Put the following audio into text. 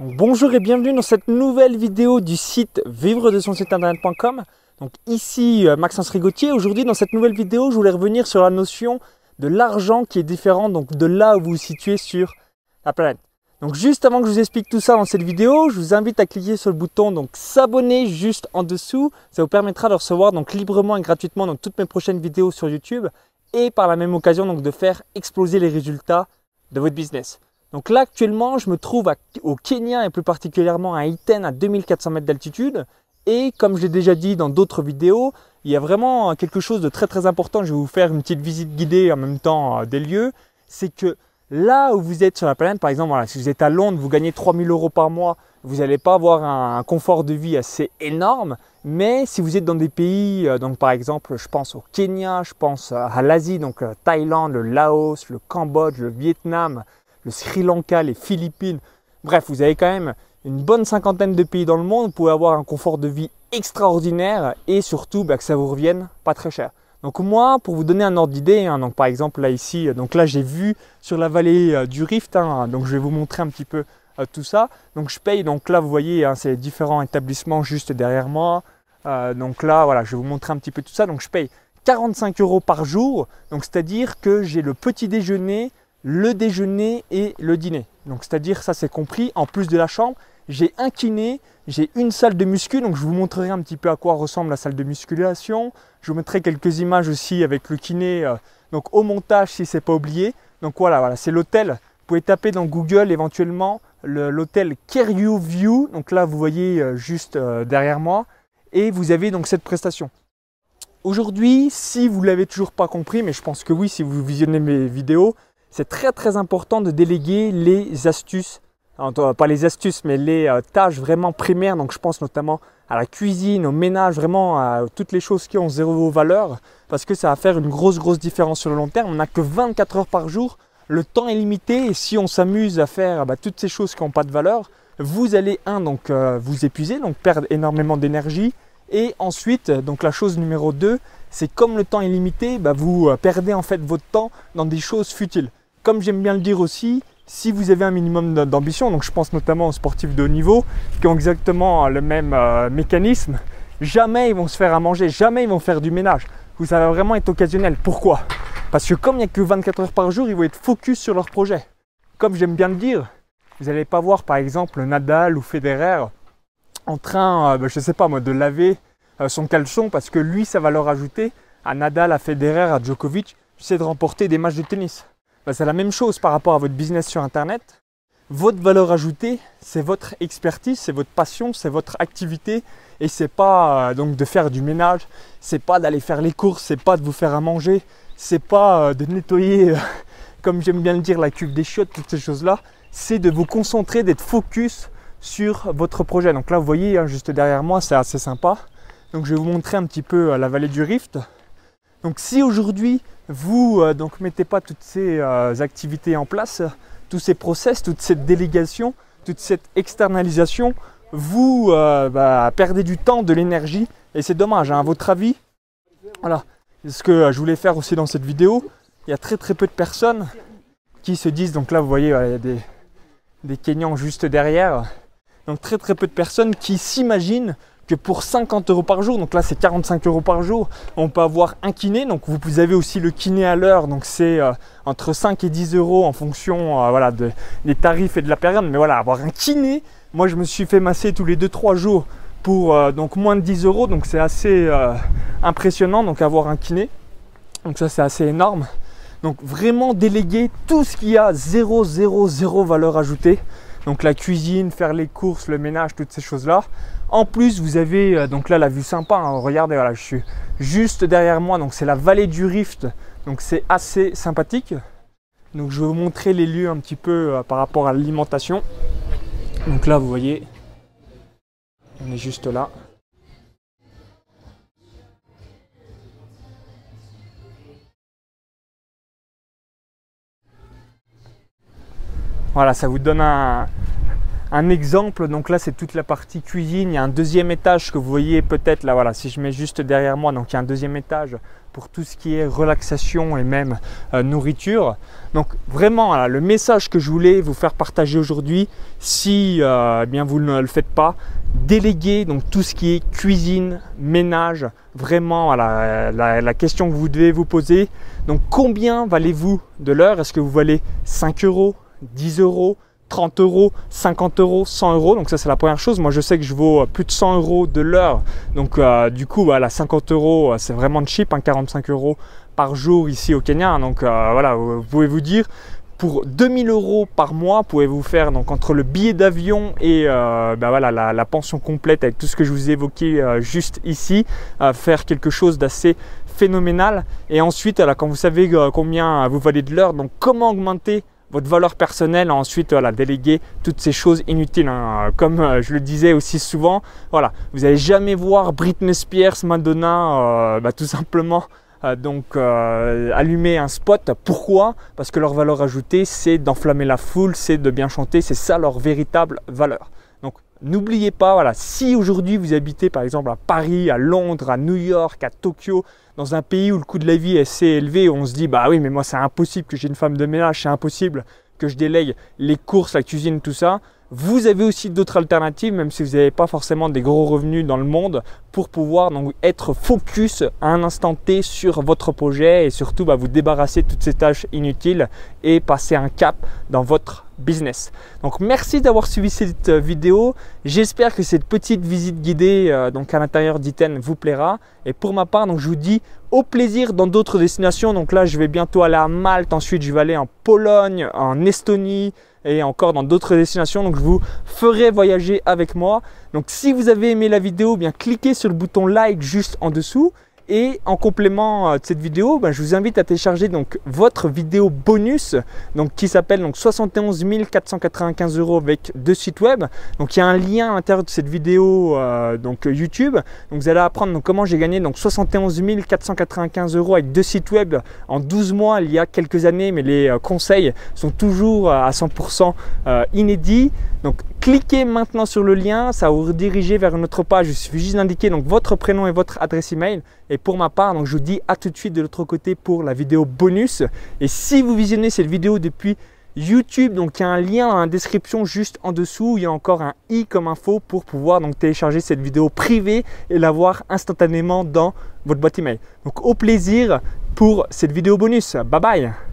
Bonjour et bienvenue dans cette nouvelle vidéo du site vivre de son site internet.com. Donc ici euh, Maxence Rigotier. Aujourd'hui dans cette nouvelle vidéo, je voulais revenir sur la notion de l'argent qui est différent donc de là où vous vous situez sur la planète. Donc juste avant que je vous explique tout ça dans cette vidéo, je vous invite à cliquer sur le bouton donc s'abonner juste en dessous. Ça vous permettra de recevoir donc librement et gratuitement donc toutes mes prochaines vidéos sur YouTube et par la même occasion donc de faire exploser les résultats de votre business. Donc là actuellement je me trouve au Kenya et plus particulièrement à Iten à 2400 mètres d'altitude. Et comme je l'ai déjà dit dans d'autres vidéos, il y a vraiment quelque chose de très très important. Je vais vous faire une petite visite guidée en même temps euh, des lieux. C'est que là où vous êtes sur la planète, par exemple, si vous êtes à Londres, vous gagnez 3000 euros par mois, vous n'allez pas avoir un, confort de vie assez énorme. Mais si vous êtes dans des pays, euh, donc par exemple, je pense au Kenya, je pense à l'Asie, donc euh, Thaïlande, le Laos, le Cambodge, le Vietnam, le Sri Lanka, les Philippines. Bref, vous avez quand même une bonne cinquantaine de pays dans le monde. Vous pouvez avoir un confort de vie extraordinaire et surtout bah, que ça vous revienne pas très cher. Donc moi, pour vous donner un ordre d'idée, hein, donc par exemple là ici, donc là j'ai vu sur la vallée euh, du Rift, hein, donc je vais vous montrer un petit peu euh, tout ça. Donc je paye, donc là vous voyez, hein, c'est différents établissements juste derrière moi. Euh, donc là voilà, je vais vous montrer un petit peu tout ça. Donc je paye 45 euros par jour, donc c'est-à-dire que j'ai le petit déjeuner, le déjeuner et le dîner. Donc c'est-à-dire ça c'est compris en plus de la chambre, j'ai un kiné, j'ai une salle de muscu, donc je vous montrerai un petit peu à quoi ressemble la salle de musculation. Je vous mettrai quelques images aussi avec le kiné, euh, donc au montage si c'est pas oublié. Donc voilà, voilà, c'est l'hôtel. Vous pouvez taper dans Google éventuellement l'hôtel Kerio View. Donc là vous voyez euh, juste euh, derrière moi, et vous avez donc cette prestation. Aujourd'hui, si vous l'avez toujours pas compris, mais je pense que oui, si vous visionnez mes vidéos, c'est très très important de déléguer les astuces, pas les astuces, mais les euh, tâches vraiment primaires. Donc je pense notamment à la cuisine, au ménage, vraiment à toutes les choses qui ont zéro valeur, parce que ça va faire une grosse grosse différence sur le long terme. On n'a que 24 heures par jour, le temps est limité, et si on s'amuse à faire bah, toutes ces choses qui n'ont pas de valeur, vous allez un donc euh, vous épuiser, donc perdre énormément d'énergie, et ensuite donc la chose numéro 2, c'est comme le temps est limité, bah, vous euh, perdez en fait votre temps dans des choses futiles comme j'aime bien le dire aussi, si vous avez un minimum d'ambition, donc je pense notamment aux sportifs de haut niveau qui ont exactement le même euh, mécanisme, jamais ils vont se faire à manger, jamais ils vont faire du ménage. Vous allez vraiment être occasionnel. Pourquoi? Parce que comme il n'y a que 24 heures par jour, ils vont être focus sur leur projet. Comme j'aime bien le dire, vous n'allez pas voir par exemple Nadal ou Federer en train, euh, ben, je sais pas moi, de laver euh, son caleçon parce que lui, ça va leur ajouter à Nadal, à Federer, à Djokovic, c'est de remporter des matchs de tennis. Bah, c'est la même chose par rapport à votre business sur Internet. Votre valeur ajoutée, c'est votre expertise, c'est votre passion, c'est votre activité. Et c'est pas euh, donc de faire du ménage, c'est pas d'aller faire les courses, c'est pas de vous faire à manger, c'est pas euh, de nettoyer, euh, comme j'aime bien le dire, la cuve des chiottes, toutes ces choses-là. C'est de vous concentrer, d'être focus sur votre projet. Donc là, vous voyez, hein, juste derrière moi, c'est assez sympa. Donc je vais vous montrer un petit peu la vallée du Rift. Donc si aujourd'hui vous ne euh, donc mettez pas toutes ces euh, activités en place, tous ces process, toute cette délégation, toute cette externalisation, vous euh, bah, perdez du temps, de l'énergie et c'est dommage. Hein, à votre avis, voilà. Ce que je voulais faire aussi dans cette vidéo, il y a très très peu de personnes qui se disent, donc là vous voyez, il y a des, des Kenyans juste derrière, donc très très peu de personnes qui s'imaginent que pour 50 euros par jour, donc là c'est 45 euros par jour, on peut avoir un kiné. Donc vous avez aussi le kiné à l'heure, donc c'est euh, entre 5 et 10 euros en fonction euh, voilà, des tarifs et de la période. Mais voilà, avoir un kiné, moi je me suis fait masser tous les 2-3 jours pour euh, donc moins de 10 euros, donc c'est assez impressionnant donc avoir un kiné. Donc ça c'est assez énorme. Donc vraiment déléguer tout ce qui a 0, 0, 0 valeur ajoutée. Donc la cuisine, faire les courses, le ménage, toutes ces choses-là. En plus, vous avez euh, donc là la vue sympa. Hein. regardez, voilà, je suis juste derrière moi. Donc c'est la vallée du Rift. Donc c'est assez sympathique. Donc je vais vous montrer les lieux un petit peu euh, par rapport à l'alimentation. Donc là, vous voyez, on est juste là. Voilà, ça vous donne un, exemple. Donc là, c'est toute la partie cuisine. Il y a un deuxième étage que vous voyez peut-être là. Voilà, si je mets juste derrière moi, donc il y a un deuxième étage pour tout ce qui est relaxation et même euh, nourriture. Donc vraiment, le message que je voulais vous faire partager aujourd'hui, si euh, eh bien vous ne le faites pas, déléguer donc tout ce qui est cuisine, ménage. Vraiment, la, la question que vous devez vous poser. Donc combien valez-vous de l'heure? Est-ce que vous valez 5 euros, 10 euros 30 euros, 50 euros, 100 euros. Donc ça c'est la première chose. Moi je sais que je vaux plus de 100 euros de l'heure. Donc euh, du coup voilà 50 euros c'est vraiment cheap, 45 euros par jour ici au Kenya. Donc euh, voilà vous pouvez vous dire pour 2000 euros par mois, pouvez-vous faire donc entre le billet d'avion et euh, ben la, pension complète avec tout ce que je vous ai évoqué juste ici, faire quelque chose d'assez phénoménal. Et ensuite, quand vous savez combien vous valez de l'heure, donc comment augmenter votre valeur personnelle, ensuite déléguer toutes ces choses inutiles. Hein. Comme euh, je le disais aussi souvent, voilà, vous n'allez jamais voir Britney Spears, Madonna, euh, bah, tout simplement euh, donc allumer un spot. Pourquoi? Parce que leur valeur ajoutée, c'est d'enflammer la foule, c'est de bien chanter, c'est ça leur véritable valeur. N'oubliez pas, voilà, si aujourd'hui vous habitez par exemple à Paris, à Londres, à New York, à Tokyo, dans un pays où le coût de la vie est assez élevé, on se dit bah oui mais moi c'est impossible que j'ai une femme de ménage, c'est impossible que je délègue les courses, la cuisine, tout ça. Vous avez aussi d'autres alternatives, même si vous n'avez pas forcément des gros revenus dans le monde, pour pouvoir donc être focus à un instant T sur votre projet et surtout bah, vous débarrasser de toutes ces tâches inutiles et passer un cap dans votre business. Donc merci d'avoir suivi cette vidéo. J'espère que cette petite visite guidée euh, donc à l'intérieur d'Iten vous plaira. Et pour ma part, je vous dis au plaisir dans d'autres destinations. Donc là, je vais bientôt aller à Malte. Ensuite, je vais aller en Pologne, en Estonie, et encore dans d'autres destinations. Donc je vous ferai voyager avec moi. Donc si vous avez aimé la vidéo, bien cliquez sur le bouton like juste en dessous. Et en complément euh, de cette vidéo, ben, je vous invite à télécharger donc votre vidéo bonus, donc qui s'appelle donc 71 495 euros avec deux sites web. Donc il y a un lien à l'intérieur de cette vidéo euh, donc YouTube. Donc vous allez apprendre donc, comment j'ai gagné donc 71 495 euros avec deux sites web en 12 mois il y a quelques années, mais les euh, conseils sont toujours à 100% inédits. Cliquez maintenant sur le lien, ça va vous rediriger vers notre page. Il suffit juste d'indiquer votre prénom et votre adresse email. Et pour ma part, donc je vous dis à tout de suite de l'autre côté pour la vidéo bonus. Et si vous visionnez cette vidéo depuis YouTube, donc il y a un lien dans la description juste en dessous. Il y a encore un i comme info pour pouvoir donc télécharger cette vidéo privée et l'avoir instantanément dans votre boîte email. Donc au plaisir pour cette vidéo bonus. Bye bye